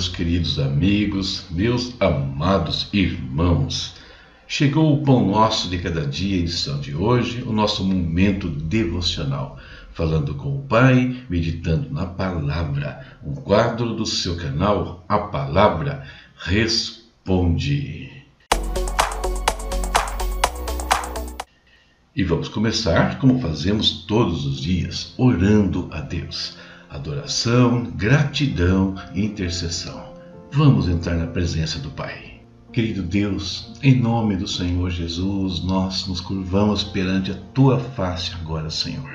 meus queridos amigos, meus amados irmãos. Chegou o Pão Nosso de Cada Dia, edição de hoje, o nosso momento devocional, falando com o Pai, meditando na Palavra, um quadro do seu canal, A Palavra Responde. E vamos começar, como fazemos todos os dias, orando a Deus adoração, gratidão e intercessão. Vamos entrar na presença do Pai. Querido Deus, em nome do Senhor Jesus, nós nos curvamos perante a tua face agora, Senhor.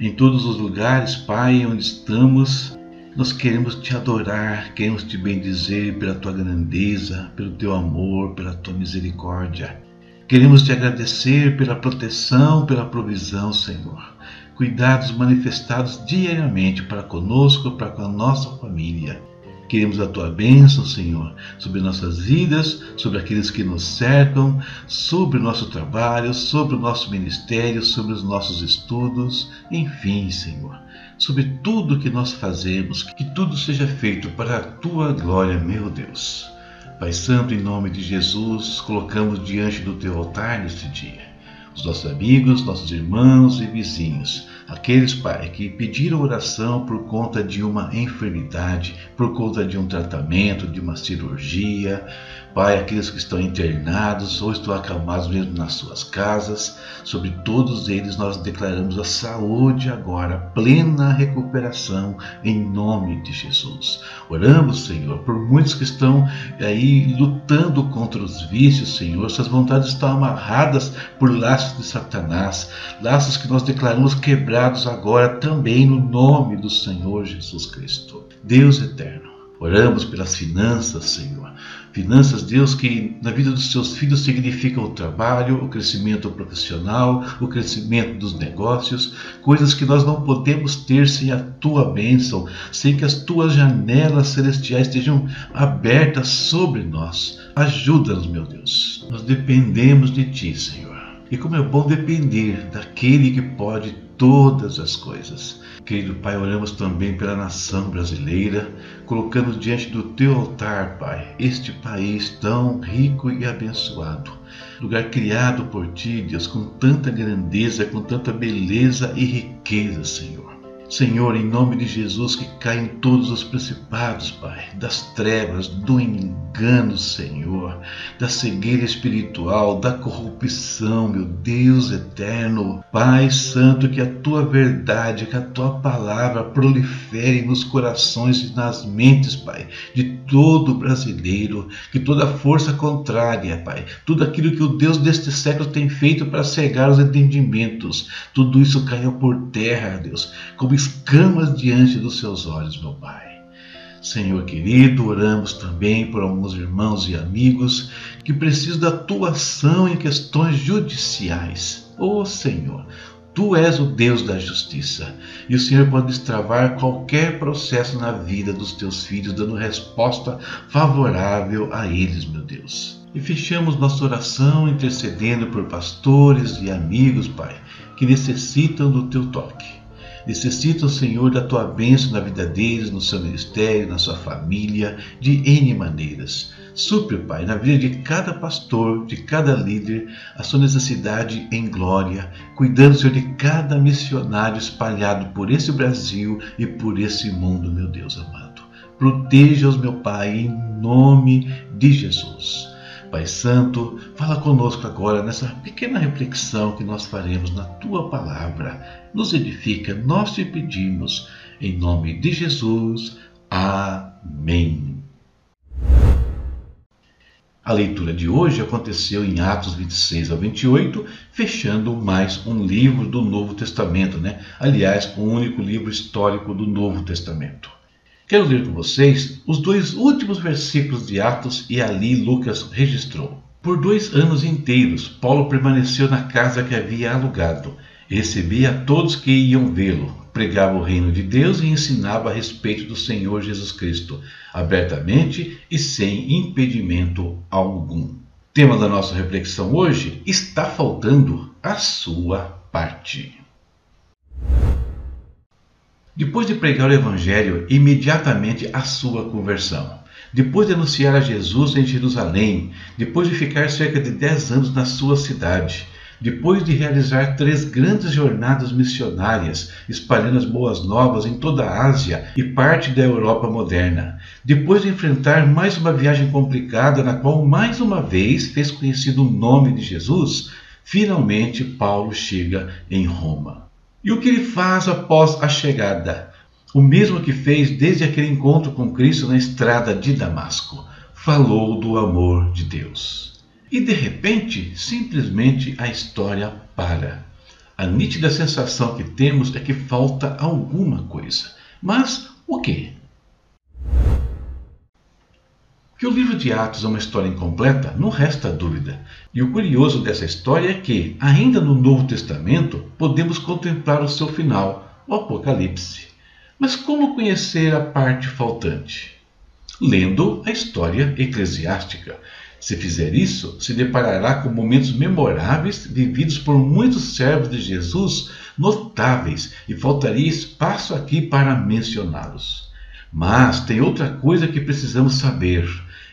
Em todos os lugares, Pai, onde estamos, nós queremos te adorar, queremos te bendizer pela tua grandeza, pelo teu amor, pela tua misericórdia. Queremos te agradecer pela proteção, pela provisão, Senhor cuidados manifestados diariamente para conosco, para com a nossa família. Queremos a tua bênção, Senhor, sobre nossas vidas, sobre aqueles que nos cercam, sobre o nosso trabalho, sobre o nosso ministério, sobre os nossos estudos, enfim, Senhor, sobre tudo que nós fazemos, que tudo seja feito para a tua glória, meu Deus. Pai Santo, em nome de Jesus, colocamos diante do teu altar neste dia os nossos amigos, nossos irmãos e vizinhos, aqueles, Pai, que pediram oração por conta de uma enfermidade, por conta de um tratamento, de uma cirurgia, Pai, aqueles que estão internados ou estão acalmados mesmo nas suas casas, sobre todos eles nós declaramos a saúde agora, plena recuperação em nome de Jesus. Oramos, Senhor, por muitos que estão aí lutando contra os vícios, Senhor, suas vontades estão amarradas por laços de Satanás, laços que nós declaramos quebrados agora também no nome do Senhor Jesus Cristo. Deus eterno, oramos pelas finanças, Senhor Finanças, Deus, que na vida dos seus filhos significam o trabalho, o crescimento profissional, o crescimento dos negócios, coisas que nós não podemos ter sem a tua bênção, sem que as tuas janelas celestiais estejam abertas sobre nós. Ajuda-nos, meu Deus. Nós dependemos de ti, Senhor. E como é bom depender daquele que pode todas as coisas. Querido Pai, oramos também pela nação brasileira, colocamos diante do teu altar, Pai, este país tão rico e abençoado. Lugar criado por ti, Deus, com tanta grandeza, com tanta beleza e riqueza, Senhor. Senhor, em nome de Jesus, que caem todos os principados, Pai, das trevas, do engano, Senhor, da cegueira espiritual, da corrupção, meu Deus eterno. Pai Santo, que a tua verdade, que a tua palavra prolifere nos corações e nas mentes, Pai, de todo brasileiro, que toda força contrária, Pai, tudo aquilo que o Deus deste século tem feito para cegar os entendimentos, tudo isso caia por terra, Deus, como escamas diante dos seus olhos, meu Pai. Senhor querido, oramos também por alguns irmãos e amigos que precisam da tua ação em questões judiciais. Ô oh, Senhor, Tu és o Deus da justiça e o Senhor pode destravar qualquer processo na vida dos teus filhos, dando resposta favorável a eles, meu Deus. E fechamos nossa oração intercedendo por pastores e amigos, Pai, que necessitam do teu toque necessitam, Senhor, da tua bênção na vida deles, no seu ministério, na sua família, de N maneiras. Supre, Pai, na vida de cada pastor, de cada líder, a sua necessidade em glória, cuidando, Senhor, de cada missionário espalhado por esse Brasil e por esse mundo, meu Deus amado. Proteja-os, meu Pai, em nome de Jesus. Pai Santo, fala conosco agora nessa pequena reflexão que nós faremos na tua palavra. Nos edifica, nós te pedimos, em nome de Jesus. Amém. A leitura de hoje aconteceu em Atos 26 ao 28, fechando mais um livro do Novo Testamento, né? Aliás, o um único livro histórico do Novo Testamento. Quero ler com vocês os dois últimos versículos de Atos e ali Lucas registrou. Por dois anos inteiros, Paulo permaneceu na casa que havia alugado. Recebia a todos que iam vê-lo, pregava o reino de Deus e ensinava a respeito do Senhor Jesus Cristo, abertamente e sem impedimento algum. Tema da nossa reflexão hoje: está faltando a sua parte. Depois de pregar o Evangelho, imediatamente a sua conversão. depois de anunciar a Jesus em Jerusalém, depois de ficar cerca de 10 anos na sua cidade, depois de realizar três grandes jornadas missionárias, espalhando as boas novas em toda a Ásia e parte da Europa moderna, depois de enfrentar mais uma viagem complicada na qual mais uma vez fez conhecido o nome de Jesus, finalmente Paulo chega em Roma. E o que ele faz após a chegada? O mesmo que fez desde aquele encontro com Cristo na estrada de Damasco. Falou do amor de Deus. E de repente, simplesmente a história para. A nítida sensação que temos é que falta alguma coisa. Mas o quê? Que o livro de Atos é uma história incompleta, não resta dúvida. E o curioso dessa história é que, ainda no Novo Testamento, podemos contemplar o seu final, o Apocalipse. Mas como conhecer a parte faltante? Lendo a história eclesiástica. Se fizer isso, se deparará com momentos memoráveis vividos por muitos servos de Jesus, notáveis, e faltaria espaço aqui para mencioná-los. Mas tem outra coisa que precisamos saber.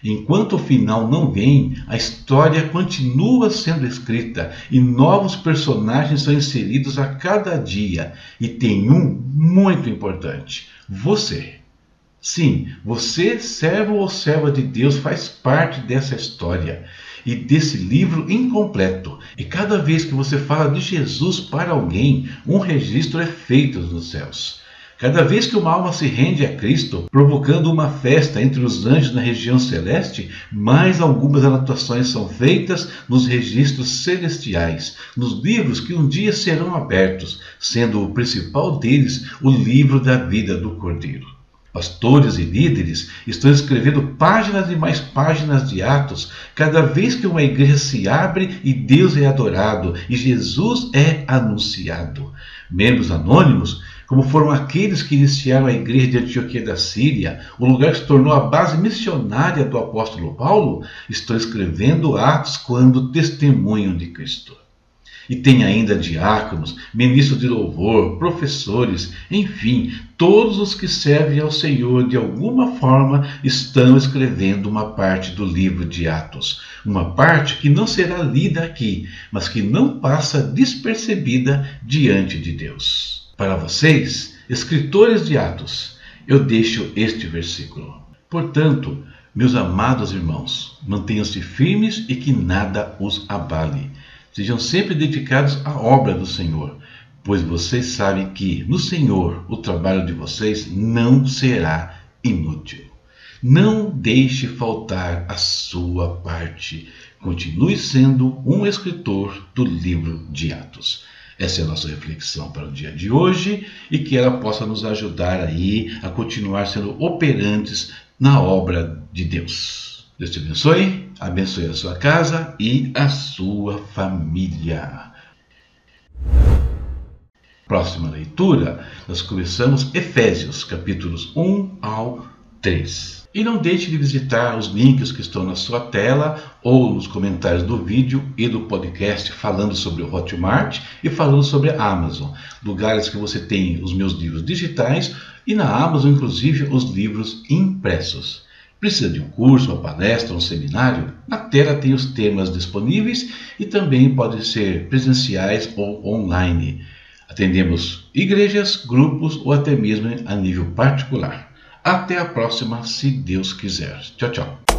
Enquanto o final não vem, a história continua sendo escrita e novos personagens são inseridos a cada dia. E tem um muito importante: você. Sim, você, servo ou serva de Deus, faz parte dessa história e desse livro incompleto. E cada vez que você fala de Jesus para alguém, um registro é feito nos céus. Cada vez que uma alma se rende a Cristo, provocando uma festa entre os anjos na região celeste, mais algumas anotações são feitas nos registros celestiais, nos livros que um dia serão abertos, sendo o principal deles o livro da vida do Cordeiro. Pastores e líderes estão escrevendo páginas e mais páginas de Atos cada vez que uma igreja se abre e Deus é adorado e Jesus é anunciado. Membros anônimos, como foram aqueles que iniciaram a igreja de Antioquia da Síria, o lugar que se tornou a base missionária do apóstolo Paulo, estão escrevendo Atos quando testemunham de Cristo. E tem ainda diáconos, ministros de louvor, professores, enfim, todos os que servem ao Senhor de alguma forma estão escrevendo uma parte do livro de Atos. Uma parte que não será lida aqui, mas que não passa despercebida diante de Deus. Para vocês, escritores de Atos, eu deixo este versículo. Portanto, meus amados irmãos, mantenham-se firmes e que nada os abale. Sejam sempre dedicados à obra do Senhor, pois vocês sabem que no Senhor o trabalho de vocês não será inútil. Não deixe faltar a sua parte. Continue sendo um escritor do livro de Atos. Essa é a nossa reflexão para o dia de hoje e que ela possa nos ajudar aí a continuar sendo operantes na obra de Deus. Deus te abençoe, abençoe a sua casa e a sua família. Próxima leitura, nós começamos Efésios, capítulos 1 ao 3. E não deixe de visitar os links que estão na sua tela ou nos comentários do vídeo e do podcast falando sobre o Hotmart e falando sobre a Amazon, lugares que você tem os meus livros digitais e na Amazon, inclusive, os livros impressos. Precisa de um curso, uma palestra, um seminário? Na tela tem os temas disponíveis e também podem ser presenciais ou online. Atendemos igrejas, grupos ou até mesmo a nível particular. Até a próxima, se Deus quiser. Tchau, tchau.